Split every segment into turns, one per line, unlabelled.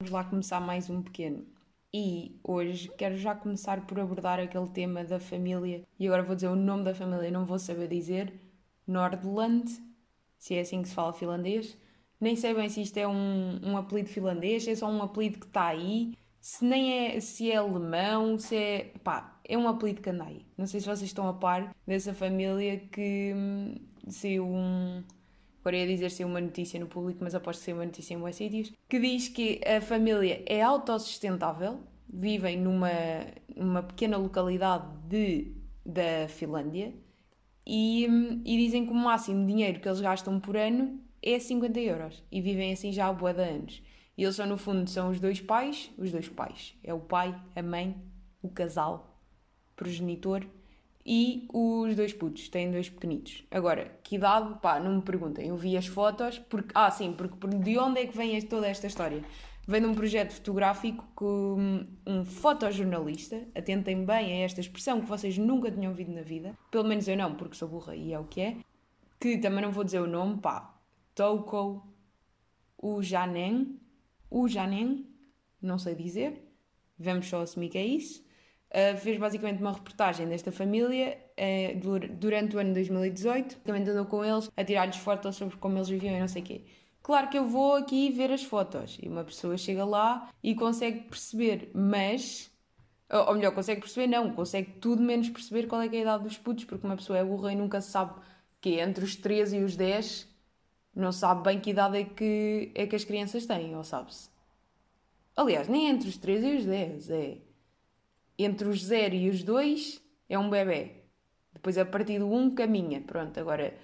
Vamos lá começar mais um pequeno. E hoje quero já começar por abordar aquele tema da família. E agora vou dizer o nome da família, não vou saber dizer. Nordland, se é assim que se fala finlandês. Nem sei bem se isto é um, um apelido finlandês, é só um apelido que está aí. Se nem é, se é alemão, se é. pá, é um apelido que anda aí. Não sei se vocês estão a par dessa família que hum, saiu um. Agora ia dizer se uma notícia no público, mas aposto que uma notícia em bons sítios. Que diz que a família é autossustentável, vivem numa, numa pequena localidade de, da Finlândia e, hum, e dizem que o máximo dinheiro que eles gastam por ano é 50 euros. E vivem assim já há boa de anos. E eles são, no fundo, são os dois pais, os dois pais. É o pai, a mãe, o casal, progenitor e os dois putos, têm dois pequenitos. Agora, que idade? Pá, não me perguntem. Eu vi as fotos, porque. Ah, sim, porque de onde é que vem toda esta história? Vem de um projeto fotográfico que um, um fotojornalista, atentem bem a esta expressão que vocês nunca tinham ouvido na vida, pelo menos eu não, porque sou burra e é o que é, que também não vou dizer o nome, pá, Touko Ujanen, Ujanen, não sei dizer, vamos só assumir que é isso. Uh, fez basicamente uma reportagem desta família uh, durante o ano 2018. Também andou com eles a tirar-lhes fotos sobre como eles viviam e não sei o quê. Claro que eu vou aqui ver as fotos e uma pessoa chega lá e consegue perceber, mas. Ou melhor, consegue perceber, não, consegue tudo menos perceber qual é, é a idade dos putos, porque uma pessoa é burra e nunca sabe que é entre os 13 e os 10 não sabe bem que idade é que, é que as crianças têm, ou sabe-se? Aliás, nem entre os 3 e os 10, é. Entre os 0 e os 2 é um bebê. Depois, a partir do 1, caminha. Pronto, agora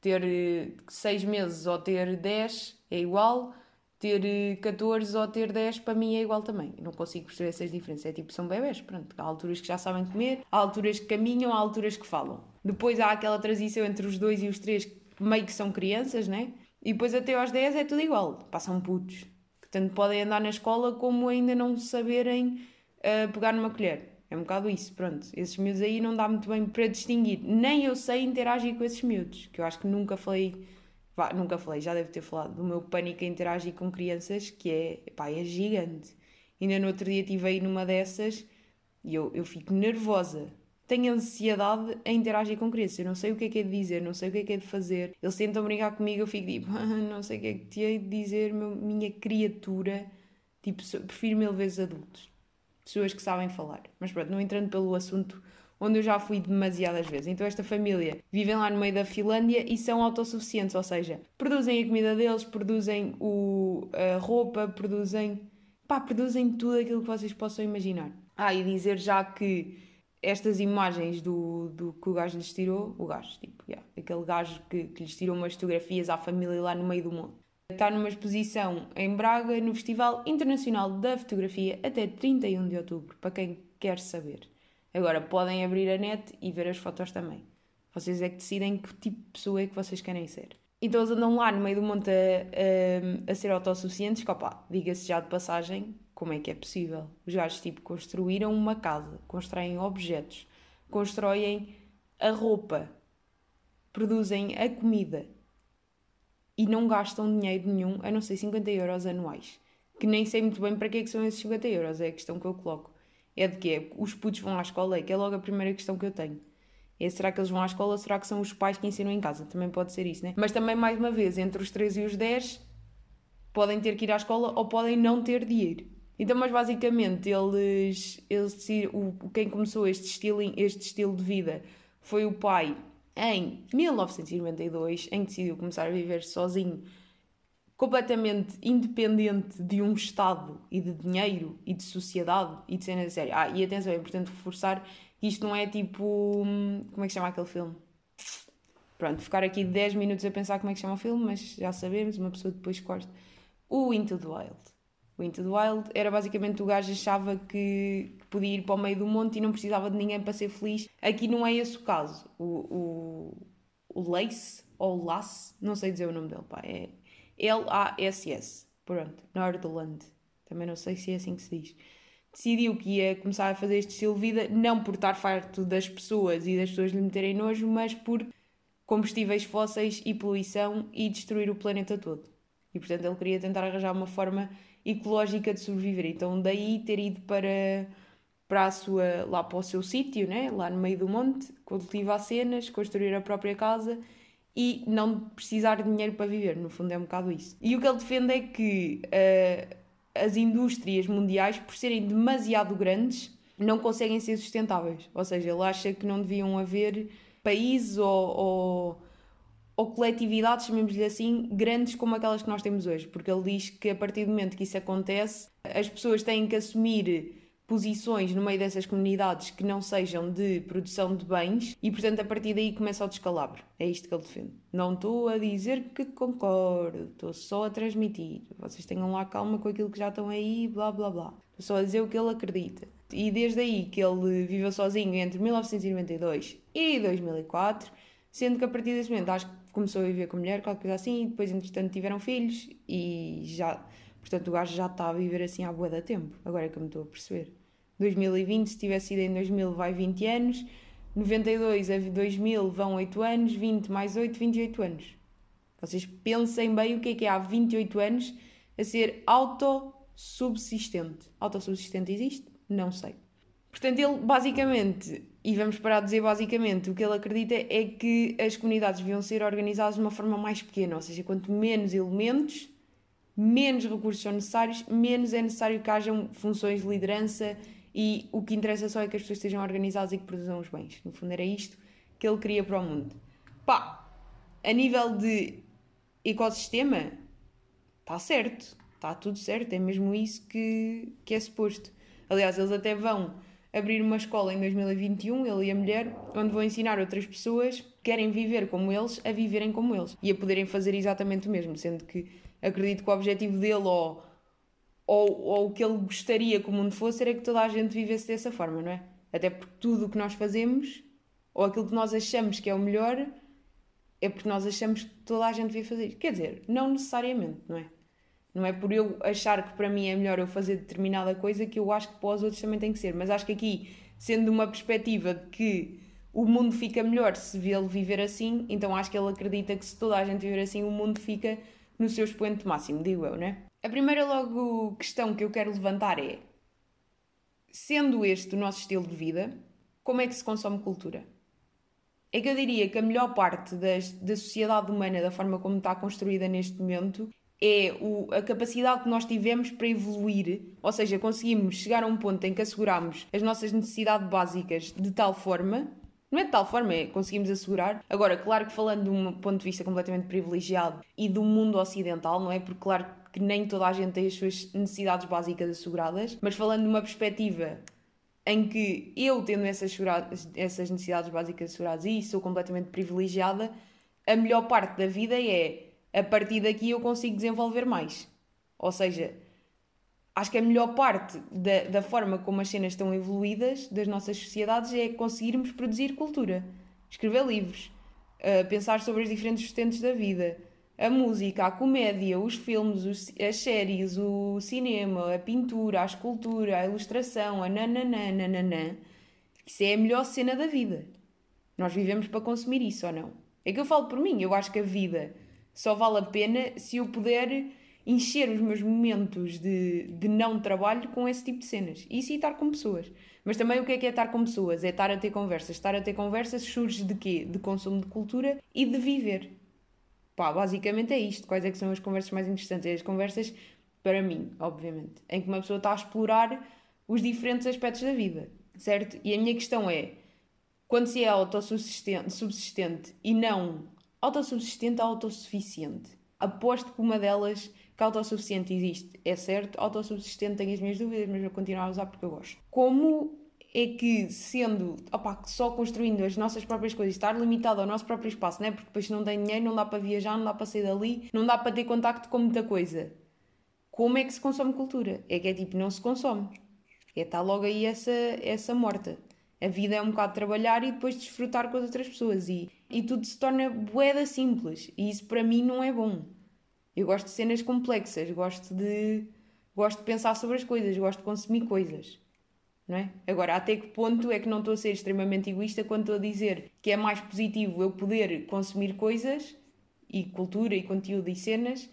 ter 6 meses ou ter 10 é igual, ter 14 ou ter 10 para mim é igual também. Eu não consigo perceber essas diferenças. É tipo, são bebés, pronto. Há alturas que já sabem comer, há alturas que caminham, há alturas que falam. Depois há aquela transição entre os 2 e os 3 que meio que são crianças, né? E depois até aos 10 é tudo igual, passam putos. Que tanto podem andar na escola como ainda não saberem uh, pegar numa colher. É um bocado isso, pronto. Esses miúdos aí não dá muito bem para distinguir. Nem eu sei interagir com esses miúdos, que eu acho que nunca falei, vá, nunca falei, já devo ter falado do meu pânico a interagir com crianças, que é, pá, é gigante. Ainda no outro dia estive aí numa dessas e eu, eu fico nervosa tenho ansiedade a interagir com crianças. Eu não sei o que é que é de dizer, não sei o que é que é de fazer. Eles tentam brincar comigo, eu fico tipo, ah, não sei o que é que te hei de dizer, meu, minha criatura. Tipo, prefiro mil vezes adultos. Pessoas que sabem falar. Mas pronto, não entrando pelo assunto onde eu já fui demasiadas vezes. Então, esta família vivem lá no meio da Finlândia e são autossuficientes, ou seja, produzem a comida deles, produzem o, a roupa, produzem. pá, produzem tudo aquilo que vocês possam imaginar. Ah, e dizer já que estas imagens do, do que o gajo lhes tirou, o gajo, tipo, yeah, aquele gajo que, que lhes tirou umas fotografias à família lá no meio do mundo. Está numa exposição em Braga, no Festival Internacional da Fotografia, até 31 de outubro, para quem quer saber. Agora, podem abrir a net e ver as fotos também. Vocês é que decidem que tipo de pessoa é que vocês querem ser. Então eles andam lá no meio do monte a, a, a ser autossuficientes, que opá, diga-se já de passagem, como é que é possível? Os gajos tipo construíram uma casa, constroem objetos, constroem a roupa, produzem a comida e não gastam dinheiro nenhum, a não ser 50 euros anuais. Que nem sei muito bem para que, é que são esses 50 euros, é a questão que eu coloco. É de que os putos vão à escola, é que é logo a primeira questão que eu tenho. É será que eles vão à escola ou será que são os pais que ensinam em casa? Também pode ser isso, né? Mas também, mais uma vez, entre os 3 e os 10, podem ter que ir à escola ou podem não ter de ir. Então, mas basicamente, eles, eles o, quem começou este estilo, este estilo de vida foi o pai em 1992, em que decidiu começar a viver sozinho, completamente independente de um Estado e de dinheiro e de sociedade e de cena de série. Ah, e atenção, é importante reforçar que isto não é tipo. Como é que chama aquele filme? Pronto, ficar aqui 10 minutos a pensar como é que chama o filme, mas já sabemos, uma pessoa depois corta. O Into the Wild. O Into the Wild era basicamente o gajo achava que podia ir para o meio do monte e não precisava de ninguém para ser feliz. Aqui não é esse o caso. O, o, o Lace, ou Lace, não sei dizer o nome dele, pá, é L-A-S-S. Pronto, Nordland. Também não sei se é assim que se diz. Decidiu que ia começar a fazer este estilo de vida, não por estar farto das pessoas e das pessoas lhe meterem nojo, mas por combustíveis fósseis e poluição e destruir o planeta todo. E portanto ele queria tentar arranjar uma forma ecológica de sobreviver. Então daí ter ido para, para a sua, lá para o seu sítio, né? lá no meio do monte, cultivar cenas, construir a própria casa e não precisar de dinheiro para viver, no fundo é um bocado isso. E o que ele defende é que uh, as indústrias mundiais, por serem demasiado grandes, não conseguem ser sustentáveis. Ou seja, ele acha que não deviam haver países ou, ou, ou coletividades, chamemos-lhe assim, grandes como aquelas que nós temos hoje. Porque ele diz que a partir do momento que isso acontece, as pessoas têm que assumir posições no meio dessas comunidades que não sejam de produção de bens e, portanto, a partir daí começa o descalabro. É isto que ele defende. Não estou a dizer que concordo, estou só a transmitir. Vocês tenham lá calma com aquilo que já estão aí, blá blá blá. Estou só a dizer o que ele acredita. E desde aí que ele viveu sozinho entre 1992 e 2004, sendo que a partir desse momento acho que começou a viver com mulher, qualquer coisa assim, e depois, entretanto, tiveram filhos e já Portanto, o gajo já está a viver assim há boa da tempo. Agora é que eu me estou a perceber. 2020, se tivesse sido em 2000, vai 20 anos. 92 a 2000 vão 8 anos. 20 mais 8, 28 anos. Vocês pensem bem o que é que é há 28 anos a ser autossubsistente. Autossubsistente existe? Não sei. Portanto, ele basicamente, e vamos parar de dizer basicamente, o que ele acredita é que as comunidades deviam ser organizadas de uma forma mais pequena, ou seja, quanto menos elementos, menos recursos são necessários, menos é necessário que hajam funções de liderança e o que interessa só é que as pessoas estejam organizadas e que produzam os bens. No fundo, era isto que ele queria para o mundo. Pá, a nível de ecossistema, está certo, está tudo certo, é mesmo isso que, que é suposto. Aliás, eles até vão abrir uma escola em 2021, ele e a mulher, onde vão ensinar outras pessoas que querem viver como eles a viverem como eles e a poderem fazer exatamente o mesmo, sendo que acredito que o objetivo dele ou, ou, ou o que ele gostaria que o mundo fosse era que toda a gente vivesse dessa forma, não é? Até porque tudo o que nós fazemos, ou aquilo que nós achamos que é o melhor, é porque nós achamos que toda a gente devia fazer. Quer dizer, não necessariamente, não é? Não é por eu achar que para mim é melhor eu fazer determinada coisa que eu acho que para os outros também tem que ser. Mas acho que aqui, sendo uma perspectiva de que o mundo fica melhor se ele viver assim, então acho que ele acredita que se toda a gente viver assim, o mundo fica no seu expoente máximo, digo eu, né? A primeira logo questão que eu quero levantar é: sendo este o nosso estilo de vida, como é que se consome cultura? É que eu diria que a melhor parte das, da sociedade humana, da forma como está construída neste momento, é o, a capacidade que nós tivemos para evoluir, ou seja, conseguimos chegar a um ponto em que asseguramos as nossas necessidades básicas de tal forma não é de tal forma, é conseguimos assegurar. Agora, claro que falando de um ponto de vista completamente privilegiado e do mundo ocidental, não é? Porque, claro que nem toda a gente tem as suas necessidades básicas asseguradas, mas falando de uma perspectiva em que eu, tendo essas, essas necessidades básicas asseguradas e sou completamente privilegiada, a melhor parte da vida é a partir daqui eu consigo desenvolver mais. Ou seja, acho que a melhor parte da, da forma como as cenas estão evoluídas das nossas sociedades é conseguirmos produzir cultura, escrever livros, uh, pensar sobre as diferentes vertentes da vida, a música, a comédia, os filmes, os, as séries, o cinema, a pintura, a escultura, a ilustração, a nananã, nananã. Isso é a melhor cena da vida. Nós vivemos para consumir isso ou não? É que eu falo por mim, eu acho que a vida só vale a pena se eu puder encher os meus momentos de, de não trabalho com esse tipo de cenas. Isso e estar com pessoas. Mas também o que é que é estar com pessoas? É estar a ter conversas. Estar a ter conversas surge de quê? De consumo de cultura e de viver. Pá, basicamente é isto. Quais é que são as conversas mais interessantes? É as conversas, para mim, obviamente, em que uma pessoa está a explorar os diferentes aspectos da vida, certo? E a minha questão é, quando se é autossubsistente subsistente e não autossubsistente ou autossuficiente, aposto que uma delas que autossuficiente existe, é certo, autossubsistente tenho as minhas dúvidas, mas vou continuar a usar porque eu gosto. Como é que, sendo opa, só construindo as nossas próprias coisas, estar limitado ao nosso próprio espaço, né? porque depois não tem dinheiro, não dá para viajar, não dá para sair dali, não dá para ter contacto com muita coisa. Como é que se consome cultura? É que é tipo, não se consome. É estar logo aí essa, essa morta. A vida é um bocado trabalhar e depois desfrutar com as outras pessoas. E, e tudo se torna boeda simples. E isso para mim não é bom. Eu gosto de cenas complexas, gosto de, gosto de pensar sobre as coisas, gosto de consumir coisas. Não é? Agora, até que ponto é que não estou a ser extremamente egoísta quando estou a dizer que é mais positivo eu poder consumir coisas e cultura e conteúdo e cenas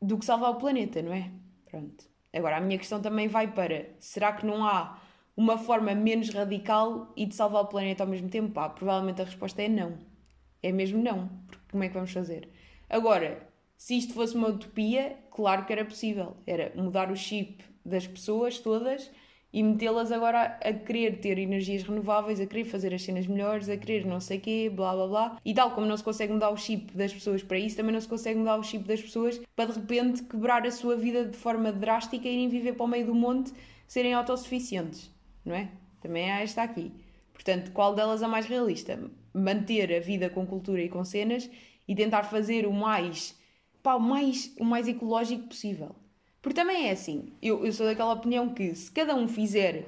do que salvar o planeta, não é? Pronto. Agora, a minha questão também vai para: será que não há uma forma menos radical e de salvar o planeta ao mesmo tempo? Pá, provavelmente a resposta é não. É mesmo não. Porque como é que vamos fazer? Agora, se isto fosse uma utopia, claro que era possível. Era mudar o chip das pessoas todas e metê-las agora a querer ter energias renováveis, a querer fazer as cenas melhores, a querer não sei quê, blá blá blá. E tal como não se consegue mudar o chip das pessoas para isso, também não se consegue mudar o chip das pessoas para de repente quebrar a sua vida de forma drástica e irem viver para o meio do monte, serem autossuficientes, não é? Também há esta aqui. Portanto, qual delas é mais realista? Manter a vida com cultura e com cenas e tentar fazer o mais, pá, o mais, o mais ecológico possível. Porque também é assim, eu, eu sou daquela opinião que se cada um fizer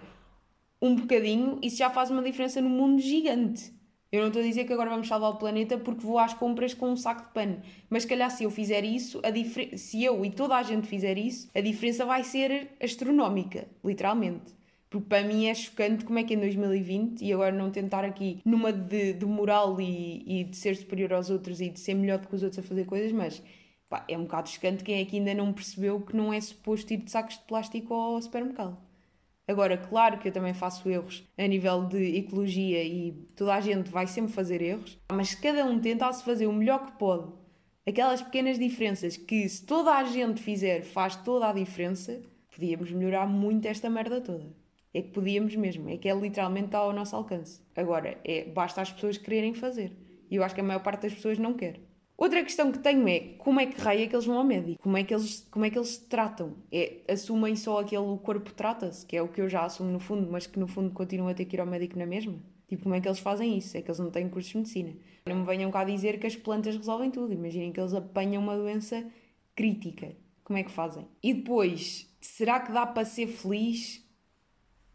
um bocadinho, isso já faz uma diferença no mundo gigante. Eu não estou a dizer que agora vamos salvar o planeta porque vou às compras com um saco de pano. Mas, se calhar, se eu fizer isso, a se eu e toda a gente fizer isso, a diferença vai ser astronómica, literalmente. Porque para mim é chocante como é que em 2020, e agora não tentar aqui numa de, de moral e, e de ser superior aos outros e de ser melhor do que os outros a fazer coisas, mas Pá, é um bocado chocante quem é que ainda não percebeu que não é suposto ir de sacos de plástico ao supermercado. Agora, claro que eu também faço erros a nível de ecologia e toda a gente vai sempre fazer erros, mas cada um tenta se fazer o melhor que pode. Aquelas pequenas diferenças que, se toda a gente fizer, faz toda a diferença, podíamos melhorar muito esta merda toda. É que podíamos mesmo, é que é literalmente ao nosso alcance. Agora, é, basta as pessoas quererem fazer. E eu acho que a maior parte das pessoas não quer. Outra questão que tenho é como é que raio é que eles vão ao médico? Como é que eles, como é que eles se tratam? É, assumem só aquele o corpo trata-se, que é o que eu já assumo no fundo, mas que no fundo continuam a ter que ir ao médico na mesma? Tipo, como é que eles fazem isso? É que eles não têm cursos de medicina. Não me venham cá dizer que as plantas resolvem tudo. Imaginem que eles apanham uma doença crítica. Como é que fazem? E depois, será que dá para ser feliz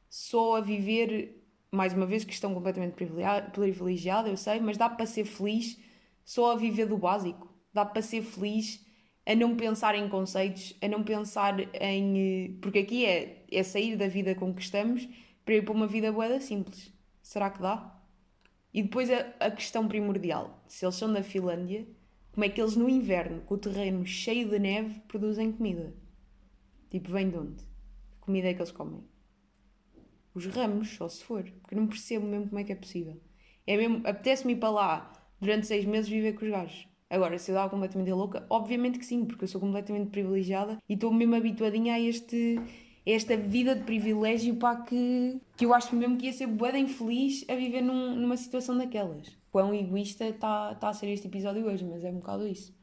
só a viver, mais uma vez, que estão completamente privilegiada, eu sei, mas dá para ser feliz só a viver do básico. Dá para ser feliz a não pensar em conceitos, a não pensar em. Eh, porque aqui é, é sair da vida com que estamos para ir para uma vida boeda simples. Será que dá? E depois a, a questão primordial: se eles são da Finlândia, como é que eles no inverno, com o terreno cheio de neve, produzem comida? Tipo, vem de onde? Que comida é que eles comem? Os ramos, só se for. Porque não percebo mesmo como é que é possível. É mesmo, apetece-me ir para lá durante seis meses viver com os gajos. Agora, se eu dava completamente louca, obviamente que sim, porque eu sou completamente privilegiada e estou mesmo habituadinha a este esta vida de privilégio pá, que, que eu acho mesmo que ia ser boa infeliz a viver num, numa situação daquelas. Quão egoísta está tá a ser este episódio hoje, mas é um bocado isso.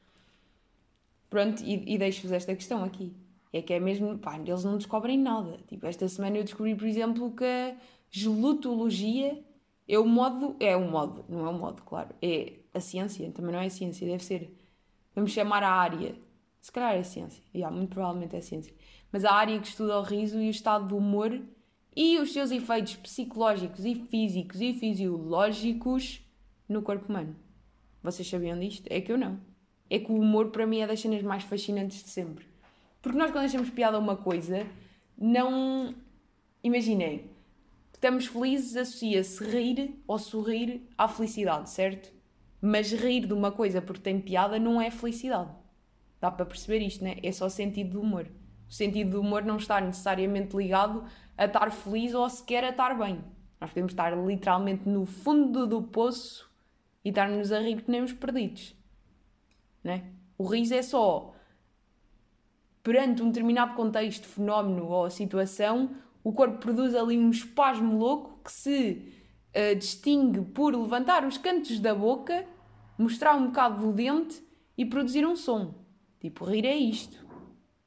Pronto, e, e deixo-vos esta questão aqui. É que é mesmo, pá, eles não descobrem nada. Tipo, esta semana eu descobri, por exemplo, que a gelutologia é o modo, é o modo, não é o modo, claro. É a ciência, também não é a ciência, deve ser. Vamos chamar a área. Se calhar é a ciência, yeah, muito provavelmente é a ciência. Mas a área que estuda o riso e o estado do humor e os seus efeitos psicológicos e físicos e fisiológicos no corpo humano. Vocês sabiam disto? É que eu não. É que o humor para mim é das cenas mais fascinantes de sempre. Porque nós quando achamos piada a uma coisa, não. Imaginem, estamos felizes associa-se rir ou sorrir à felicidade, certo? Mas rir de uma coisa porque tem piada não é felicidade. Dá para perceber isto, né? É só sentido do humor. O sentido do humor não está necessariamente ligado a estar feliz ou sequer a estar bem. Nós podemos estar literalmente no fundo do poço e estar-nos a rir que nem os perdidos. Né? O riso é só perante um determinado contexto, fenómeno ou situação, o corpo produz ali um espasmo louco que se uh, distingue por levantar os cantos da boca, mostrar um bocado do dente e produzir um som. Tipo, rir é isto.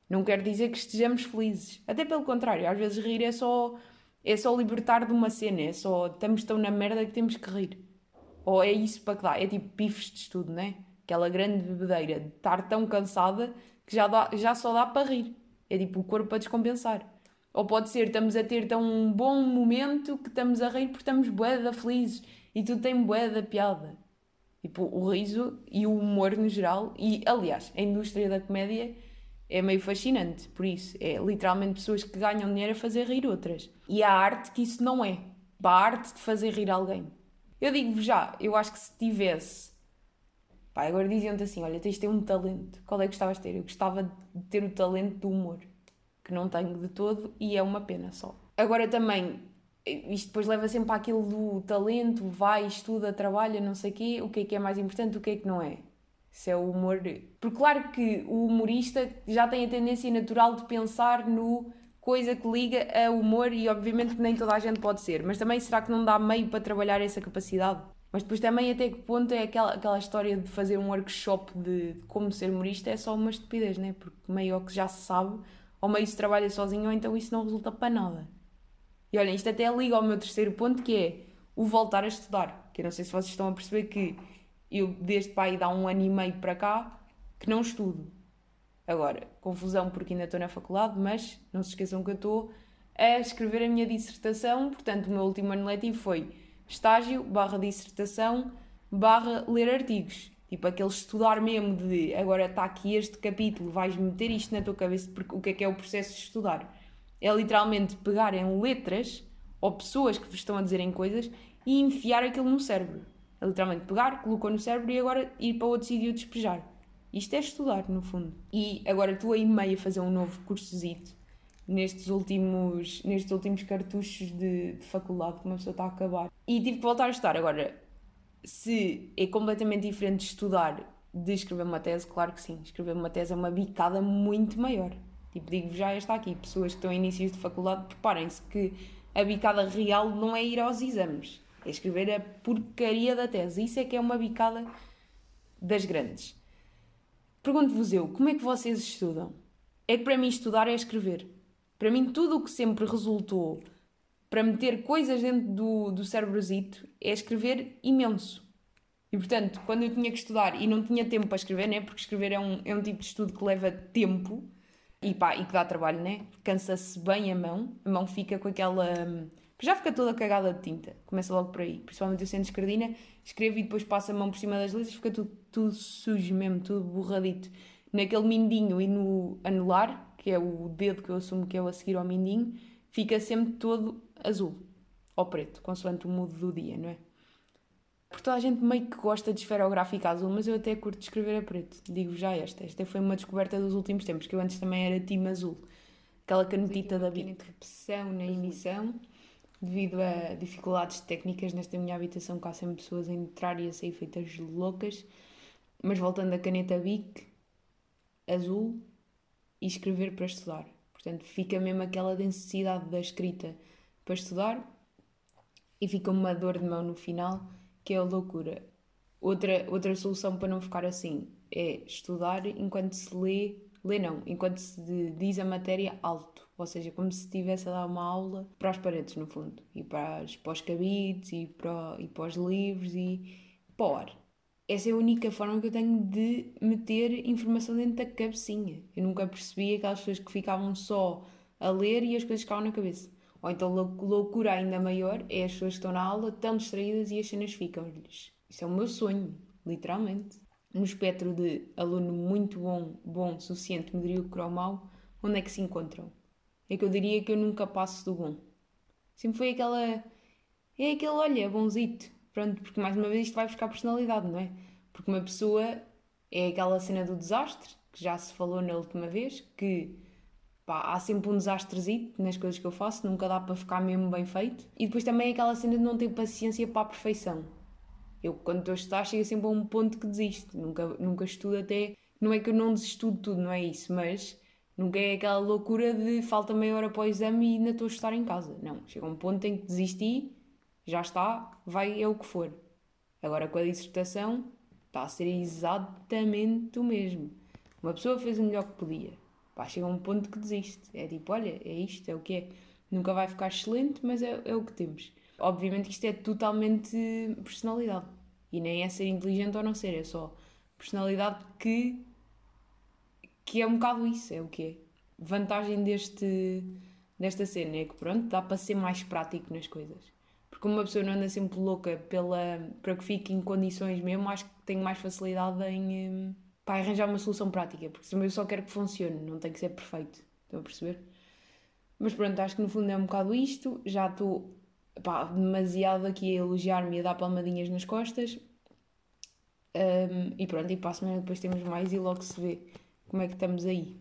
Não quer dizer que estejamos felizes. Até pelo contrário, às vezes rir é só, é só libertar de uma cena, é só estamos tão na merda que temos que rir. Ou é isso para que dá. É tipo pifes de estudo, né? Aquela grande bebedeira de estar tão cansada que já, dá, já só dá para rir. É tipo o corpo a descompensar. Ou pode ser, estamos a ter tão um bom momento que estamos a rir porque estamos bué felizes e tudo tem bué da piada. Tipo, o riso e o humor no geral. E, aliás, a indústria da comédia é meio fascinante. Por isso, é literalmente pessoas que ganham dinheiro a fazer rir outras. E a arte que isso não é. A arte de fazer rir alguém. Eu digo-vos já, eu acho que se tivesse... Pá, agora diziam-te assim, olha, tens de ter um talento. Qual é que gostavas de ter? Eu gostava de ter o talento do humor. que não tenho de todo e é uma pena só. Agora também, isto depois leva sempre àquilo do talento, vai, estuda, trabalha, não sei o quê, o que é que é mais importante, o que é que não é. Se é o humor. Porque, claro que o humorista já tem a tendência natural de pensar no coisa que liga a humor e, obviamente, que nem toda a gente pode ser. Mas também, será que não dá meio para trabalhar essa capacidade? Mas depois também, até que ponto é aquela, aquela história de fazer um workshop de, de como ser humorista é só uma estupidez, né? Porque meio que já se sabe, ou meio se trabalha sozinho, ou então isso não resulta para nada. E olhem, isto até liga ao meu terceiro ponto, que é o voltar a estudar. Que eu não sei se vocês estão a perceber que eu, desde pai, dá um ano e meio para cá, que não estudo. Agora, confusão porque ainda estou na faculdade, mas não se esqueçam que eu estou a escrever a minha dissertação. Portanto, o meu último ano letivo foi estágio, barra dissertação, barra ler artigos. Tipo, aquele estudar mesmo de agora está aqui este capítulo, vais meter isto na tua cabeça, porque o que é que é o processo de estudar? É literalmente pegar em letras ou pessoas que vos estão a dizerem coisas e enfiar aquilo no cérebro. É literalmente pegar, colocou no cérebro e agora ir para outro sítio despejar. Isto é estudar, no fundo. E agora estou aí meio a fazer um novo cursozito nestes últimos, nestes últimos cartuchos de, de faculdade que uma pessoa está a acabar. E tive que voltar a estudar. Agora, se é completamente diferente de estudar de escrever uma tese, claro que sim. Escrever uma tese é uma bicada muito maior. Tipo, digo já está aqui, pessoas que estão em inícios de faculdade, preparem-se que a bicada real não é ir aos exames, é escrever a porcaria da tese. Isso é que é uma bicada das grandes. Pergunto-vos eu, como é que vocês estudam? É que para mim estudar é escrever. Para mim, tudo o que sempre resultou para meter coisas dentro do, do cérebrozito é escrever imenso. E portanto, quando eu tinha que estudar e não tinha tempo para escrever, né? porque escrever é um, é um tipo de estudo que leva tempo e, pá, e que dá trabalho, né? cansa-se bem a mão, a mão fica com aquela. Já fica toda cagada de tinta, começa logo por aí. Principalmente eu sendo escardina, escrevo e depois passo a mão por cima das letras, fica tudo, tudo sujo mesmo, tudo borradito. Naquele mindinho e no anular, que é o dedo que eu assumo que é o a seguir ao mindinho, fica sempre todo azul ou preto, consoante o mudo do dia, não é? Porque toda a gente meio que gosta de esferográfica azul, mas eu até curto escrever a preto. Digo já esta. Esta foi uma descoberta dos últimos tempos, que eu antes também era time azul. Aquela canetita da Bic. interrupção na emissão, devido a dificuldades técnicas nesta minha habitação, há sempre pessoas a entrar e a sair feitas loucas. Mas voltando à caneta Bic, azul, e escrever para estudar. Portanto, fica mesmo aquela densidade da escrita para estudar e fica uma dor de mão no final, que é a loucura. Outra, outra solução para não ficar assim é estudar enquanto se lê, lê não, enquanto se diz a matéria alto, ou seja, como se estivesse a dar uma aula para as paredes, no fundo, e para, para os cabides, e para, e para os livros, e para o ar essa é a única forma que eu tenho de meter informação dentro da cabecinha. Eu nunca percebi aquelas pessoas que ficavam só a ler e as coisas ficavam na cabeça. Ou então loucura ainda maior é as pessoas que estão na aula tão distraídas e as cenas ficam-lhes. Isso é o meu sonho, literalmente. No espectro de aluno muito bom, bom, suficiente, medíocre ou mau, onde é que se encontram? É que eu diria que eu nunca passo do bom. Sempre foi aquela. É aquele, olha, bonzito Pronto, porque mais uma vez isto vai buscar personalidade, não é? Porque uma pessoa é aquela cena do desastre, que já se falou na última vez, que pá, há sempre um desastrezito nas coisas que eu faço, nunca dá para ficar mesmo bem feito. E depois também é aquela cena de não ter paciência para a perfeição. Eu, quando estou a estudar, chego sempre a um ponto que desisto. Nunca, nunca estudo até. Não é que eu não desisto de tudo, não é isso, mas nunca é aquela loucura de falta meia hora para o exame e ainda estou a estudar em casa. Não, chega um ponto em que desisti já está, vai é o que for. Agora com a dissertação está a ser exatamente o mesmo. Uma pessoa fez o melhor que podia. Pá, chega a um ponto que desiste. É tipo, olha, é isto, é o que é. Nunca vai ficar excelente, mas é, é o que temos. Obviamente que isto é totalmente personalidade. E nem é ser inteligente ou não ser, é só personalidade que, que é um bocado isso, é o que é. Vantagem deste, desta cena é que pronto, dá para ser mais prático nas coisas. Porque uma pessoa não anda sempre louca pela, para que fique em condições mesmo, acho que tenho mais facilidade em hum, para arranjar uma solução prática, porque eu só quero que funcione, não tem que ser perfeito. Estão a perceber? Mas pronto, acho que no fundo é um bocado isto. Já estou pá, demasiado aqui a elogiar-me e a dar palmadinhas nas costas. Um, e pronto, e para a semana depois temos mais e logo se vê como é que estamos aí.